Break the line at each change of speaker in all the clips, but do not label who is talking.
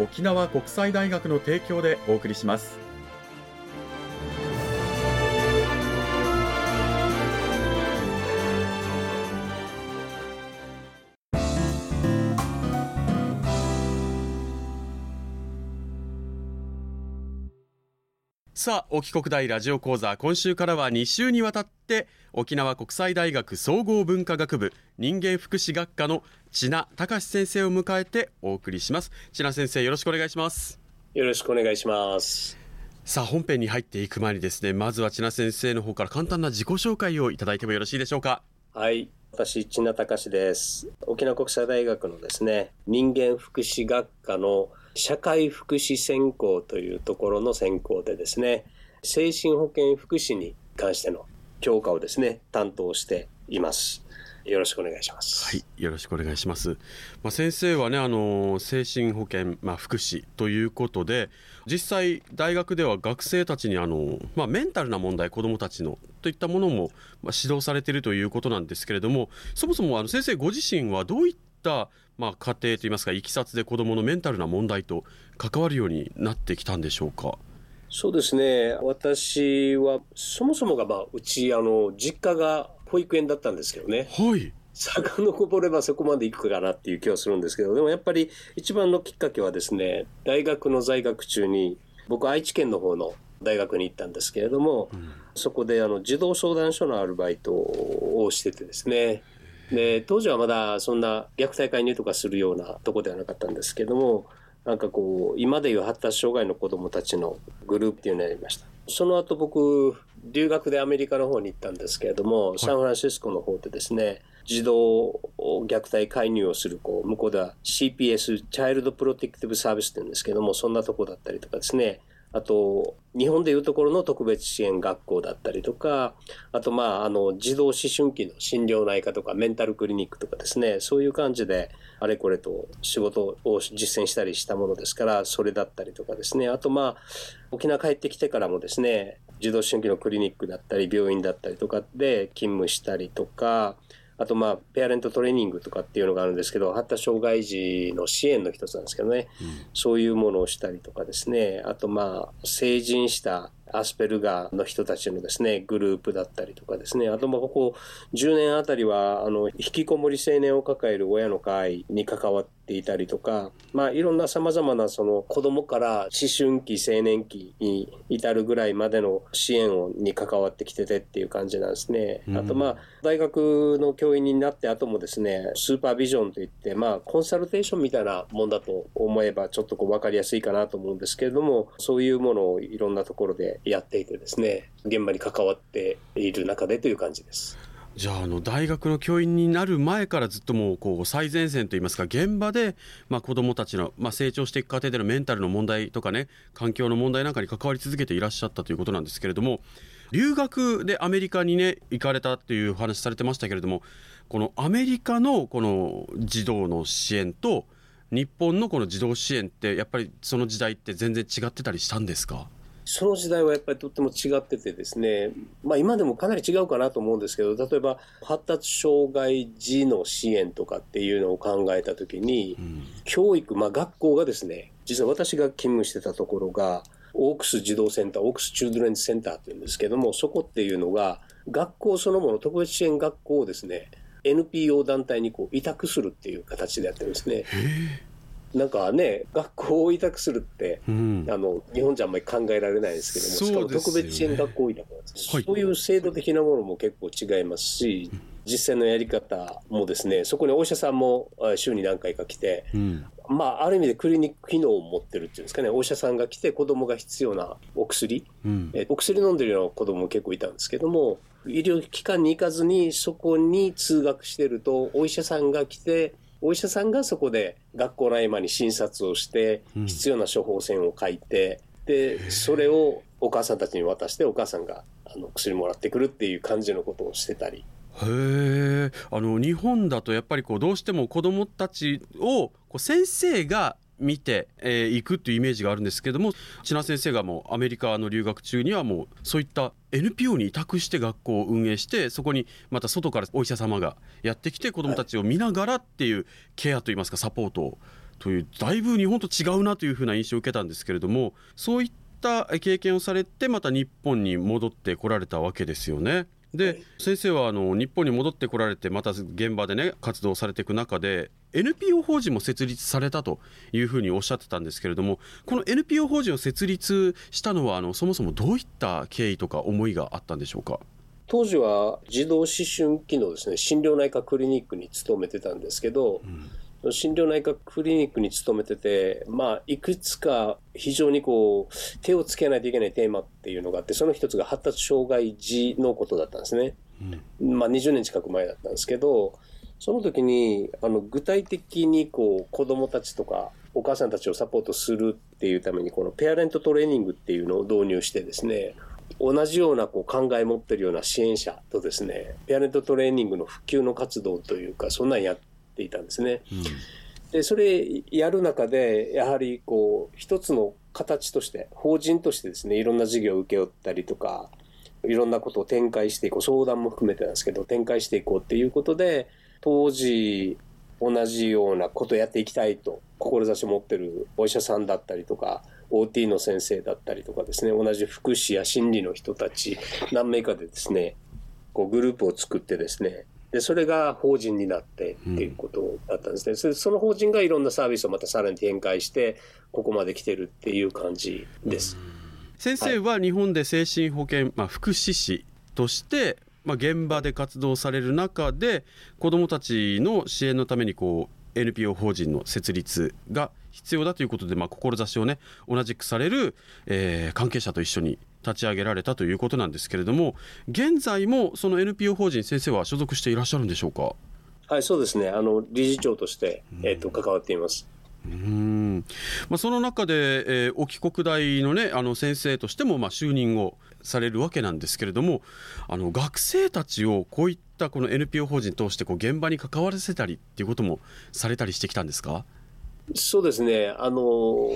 沖縄国際大学の提供でお送りします。さあ沖国大ラジオ講座今週からは2週にわたって沖縄国際大学総合文化学部人間福祉学科の千奈隆先生を迎えてお送りします。千奈先生よろしくお願いします。
よろしくお願いします。
さあ本編に入っていく前にですねまずは千奈先生の方から簡単な自己紹介をいただいてもよろしいでしょうか。
はい私千奈隆です。沖縄国際大学のですね人間福祉学科の社会福祉専攻というところの専攻でですね精神保健福祉に関しての教科をですね担当しています。よろしくお願いします。
はいよろしくお願いします。まあ、先生はねあの精神保健まあ福祉ということで実際大学では学生たちにあのまあメンタルな問題子どもたちのといったものもまあ指導されているということなんですけれどもそもそもあの先生ご自身はどういったまあ、家庭といいますかいきさつで子どものメンタルな問題と関わるようになってきたんでしょうか？
そうですね。私はそもそもが、まあ、うちあの実家が保育園だったんですけどね。
はい。
遡ればそこまで行くかなっていう気はするんですけどでもやっぱり一番のきっかけはですね大学の在学中に僕愛知県の方の大学に行ったんですけれども、うん、そこであの児童相談所のアルバイトをしててですねで当時はまだそんな虐待介入とかするようなとこではなかったんですけどもなんかこう今でいう発達障害の子どもたちのグループっていうのをやりました。その後僕留学でアメリカの方に行ったんですけれども、サンフランシスコの方でですね児童虐待介入をするこう向こうでは CPS チャイルドプロテクティブサービスって言うんですけどもそんなとこだったりとかですねあと、日本でいうところの特別支援学校だったりとか、あと、まあ、あの、児童思春期の診療内科とかメンタルクリニックとかですね、そういう感じで、あれこれと仕事を実践したりしたものですから、それだったりとかですね、あと、まあ、沖縄帰ってきてからもですね、児童思春期のクリニックだったり、病院だったりとかで勤務したりとか、あとまあペアレントトレーニングとかっていうのがあるんですけど発達障害児の支援の一つなんですけどね、うん、そういうものをしたりとかですね。あとまあ成人したアスペルガーの人たちのですね、グループだったりとかですね、あともここ10年あたりは、あの、引きこもり青年を抱える親の会に関わっていたりとか、まあ、いろんな様々なその子供から思春期、青年期に至るぐらいまでの支援をに関わってきててっていう感じなんですね。あとまあ、大学の教員になって後もですね、スーパービジョンといって、まあ、コンサルテーションみたいなもんだと思えばちょっとこう分かりやすいかなと思うんですけれども、そういうものをいろんなところでやっていてですね現場に関わっている中でという感じです。
じゃああの大学の教員になる前からずっともうこう最前線といいますか現場でまあ子どもたちのまあ成長していく過程でのメンタルの問題とかね環境の問題なんかに関わり続けていらっしゃったということなんですけれども留学でアメリカにね行かれたっていうお話されてましたけれどもこのアメリカのこの児童の支援と日本のこの児童支援ってやっぱりその時代って全然違ってたりしたんですか？
その時代はやっぱりとっても違っててですね、まあ今でもかなり違うかなと思うんですけど、例えば発達障害児の支援とかっていうのを考えたときに、うん、教育、まあ学校がですね、実は私が勤務してたところが、オークス児童センター、オークスチュードレンズセンターっていうんですけども、そこっていうのが、学校そのもの、特別支援学校をですね、NPO 団体にこう委託するっていう形でやってるんですね。なんかね、学校を委託するって、
うん。
あの日本じゃあんまり考えられないですけども、しかも特別支援学校委託なんです、
はい。
そういう制度的なものも結構違いますし、実践のやり方もですね、そこにお医者さんもあ週に何回か来て、
うん。
まあ、ある意味でクリニック機能を持ってるっていうんですかね、お医者さんが来て、子供が必要なお薬、
うん。
えお薬飲んでるような子供も結構いたんですけども、医療機関に行かずに、そこに通学してると、お医者さんが来て、お医者さんがそこで学校の合間に診察をして
うん、
必要な処方箋を書いて、で、それをお母さんたちに渡して、お母さんがあの薬もらってくるっていう感じのことをしてたり。
へえ。あの日本だとやっぱりこうどうしても子どもたちをこう先生が見てい、えー、くっていうイメージがあるんですけども千奈先生がもうアメリカの留学中にはもうそういった NPO に委託して学校を運営してそこにまた外からお医者様がやってきて子どもたちを見ながらっていうケアといいますかサポートというだいぶ日本と違うなというふうな印象を受けたんですけれどもそういった経験をされてまた日本に戻ってこられたわけですよね。で先生はあの日本に戻ってこられてまた現場でね活動されていく中で NPO 法人も設立されたというふうにおっしゃってたんですけれどもこの NPO 法人を設立したのはあのそもそもどういった経緯とか思いがあったんでしょうか？
当時は児童思春期のですね、心療内科クリニックに勤めてたんですけど、心療内科クリニックに勤めてて、まあ、いくつか非常にこう、手をつけないといけないテーマっていうのがあって、その一つが発達障害児のことだったんですね。まあ、20年近く前だったんですけど、その時に、あの、具体的にこう、子供たちとか、お母さんたちをサポートするっていうために、このペアレントトレーニングっていうのを導入してですね、同じようなこう考え持ってるような支援者とですね、ペアレントトレーニングの普及の活動というか、そんなんやっていたんですね。で、それやる中で、やはりこう、一つの形として、法人としてですね、いろんな事業を請け負ったりとか、いろんなことを展開していこう、相談も含めてなんですけど、展開していこうっていうことで、当時、同じようなことやっていきたいと、志を持ってるお医者さんだったりとか、OT の先生だったりとかですね、同じ福祉や心理の人たち、何名かでですね、こうグループを作ってですね、で、それが法人になってっていうことだったんですね。それその法人がいろんなサービスをまたさらに展開して、ここまで来てるっていう感じです。
先生は日本で精神保健、まあ、福祉士として、まあ、現場で活動される中で子どもたちの支援のためにこう NPO 法人の設立が必要だということで、まあ、志をね同じくされる、えー関係者と一緒に立ち上げられたということなんですけれども現在もその NPO 法人先生は所属していらっしゃるんでしょうか？
はい、そうですね。あの、理事長として、えっ、と、関わっています。
うんまあ、その中で、えー、沖国大の,、ね、あの先生としてもまあ就任をされるわけなんですけれどもあの学生たちをこういったこの NPO 法人通してこう現場に関わらせたりっていうこともされたりしてきたんですか？
そうですね。あの、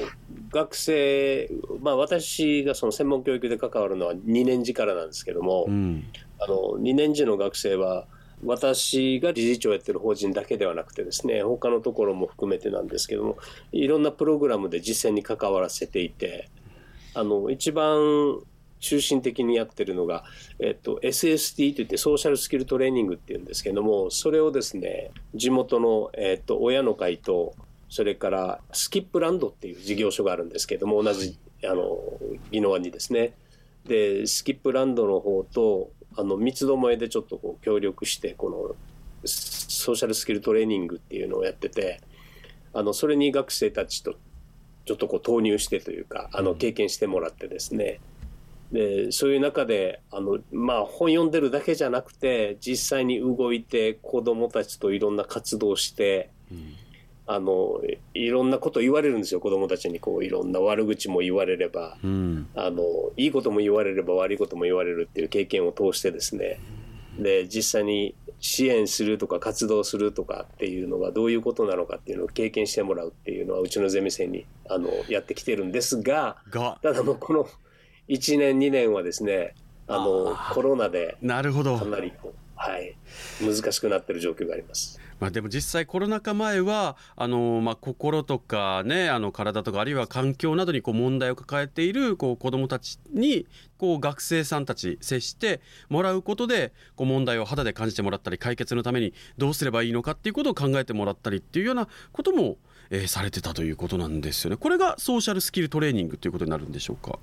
学生、まあ私がその専門教育で関わるのは2年次からなんですけども、
うん
あの、2年次の学生は、私が理事長をやってる法人だけではなくてですね、他のところも含めてなんですけども、いろんなプログラムで実践に関わらせていて、あの、一番中心的にやってるのが、えっと、SST といってソーシャルスキルトレーニングっていうんですけども、それをですね、地元の、えっと、親の会と、それからスキップランドっていう事業所があるんですけども、同じ、あの、宜野湾にですね。で、スキップランドの方と、あの、三つどもえでちょっとこう協力して、この、ソーシャルスキルトレーニングっていうのをやってて、あの、それに学生たちとちょっとこう投入してというか、あの、経験してもらってですね、で、そういう中で、あの、まあ、本読んでるだけじゃなくて、実際に動いて子供たちといろんな活動して、あの、いろんなこと言われるんですよ、子供たちに。こう、いろんな悪口も言われれば、
うん。
あの、いいことも言われれば悪いことも言われるっていう経験を通してですね、で、実際に支援するとか活動するとかっていうのがどういうことなのかっていうのを経験してもらうっていうのはうちのゼミ生にあのやってきてるんですが、
が。
ただもうこの1年2年はですね、あのコロナで
なるほど
かなりはい、難しくなってる状況があります。
まあ、でも実際コロナ禍前はあの、まあ、心とか、ね、あの体とかあるいは環境などにこう問題を抱えているこう子どもたちにこう学生さんたち接してもらうことでこう問題を肌で感じてもらったり解決のためにどうすればいいのかっていうことを考えてもらったりっていうようなことも、えー、されてたということなんですよね。これがソーシャルスキルトレーニングということになるんでしょうか？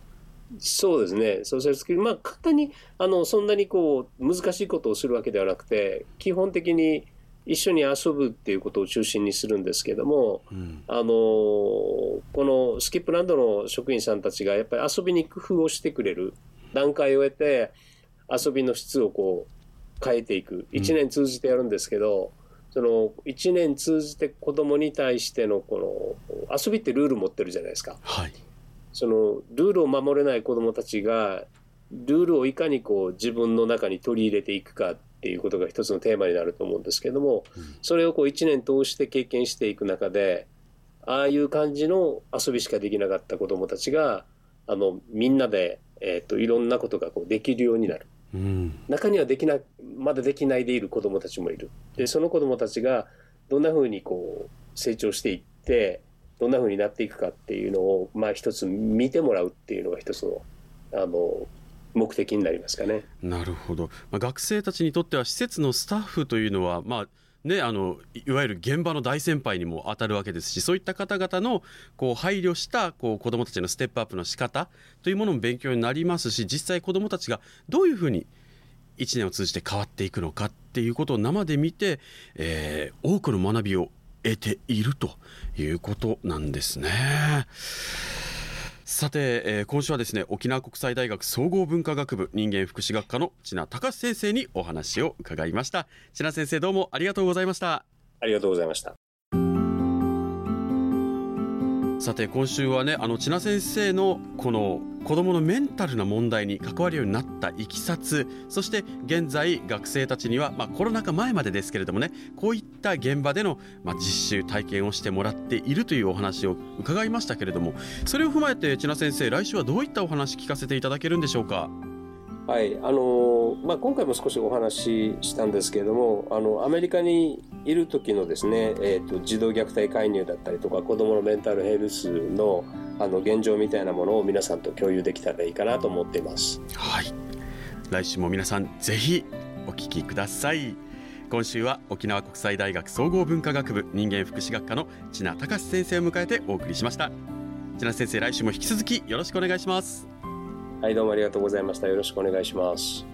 そうですね、ソーシャルスキル、まあ、簡単にあのそんなにこう難しいことをするわけではなくて、基本的に一緒に遊ぶっていうことを中心にするんですけども、うん、あのこのスキップランドの職員さんたちがやっぱり遊びに工夫をしてくれる段階を得て遊びの質をこう変えていく。1年通じてやるんですけど、うん、その1年通じて子どもに対してのこの遊びってルール持ってるじゃないですか。
はい、
そのルールを守れない子どもたちがルールをいかにこう自分の中に取り入れていくかっていうことが一つのテーマになると思うんですけども、それをこう1年通して経験していく中でああいう感じの遊びしかできなかった子どもたちがあのみんなで、えーと、いろんなことがこうできるようになる、
うん、
中にはできなまだできないでいる子どもたちもいる。でその子どもたちがどんなふうにこう成長していってどんなふうになっていくかっていうのを、まあ、一つ見てもらうっていうのが一つのあの目的になりますかね。
なるほど、まあ、学生たちにとっては施設のスタッフというのは、まあね、あのいわゆる現場の大先輩にも当たるわけですしそういった方々のこう配慮したこう子どもたちのステップアップの仕方というものも勉強になりますし実際子どもたちがどういうふうに1年を通じて変わっていくのかっていうことを生で見て、えー、多くの学びを得ているということなんですね。さて、えー、今週はですね沖縄国際大学総合文化学部人間福祉学科の千奈隆先生にお話を伺いました。千奈先生どうもありがとうございました。
ありがとうございました。
さて今週はねあの千奈先生のこの子どものメンタルな問題に関わるようになったいきさつそして現在学生たちには、まあ、コロナ禍前までですけれどもねこういった現場での、まあ、実習体験をしてもらっているというお話を伺いましたけれどもそれを踏まえて千奈先生来週はどういったお話聞かせていただけるんでしょうか？
はいあのまあ、今回も少しお話ししたんですけれどもあのアメリカにいる時のですね、えーと、児童虐待介入だったりとか子どものメンタルヘルスのあの現状みたいなものを皆さんと共有できたらいいかなと思っています。
はい。来週も皆さんぜひお聞きください。今週は沖縄国際大学総合文化学部人間福祉学科の千奈隆先生を迎えてお送りしました。千奈先生来週も引き続きよろしくお願いします。
はいどうもありがとうございました。よろしくお願いします。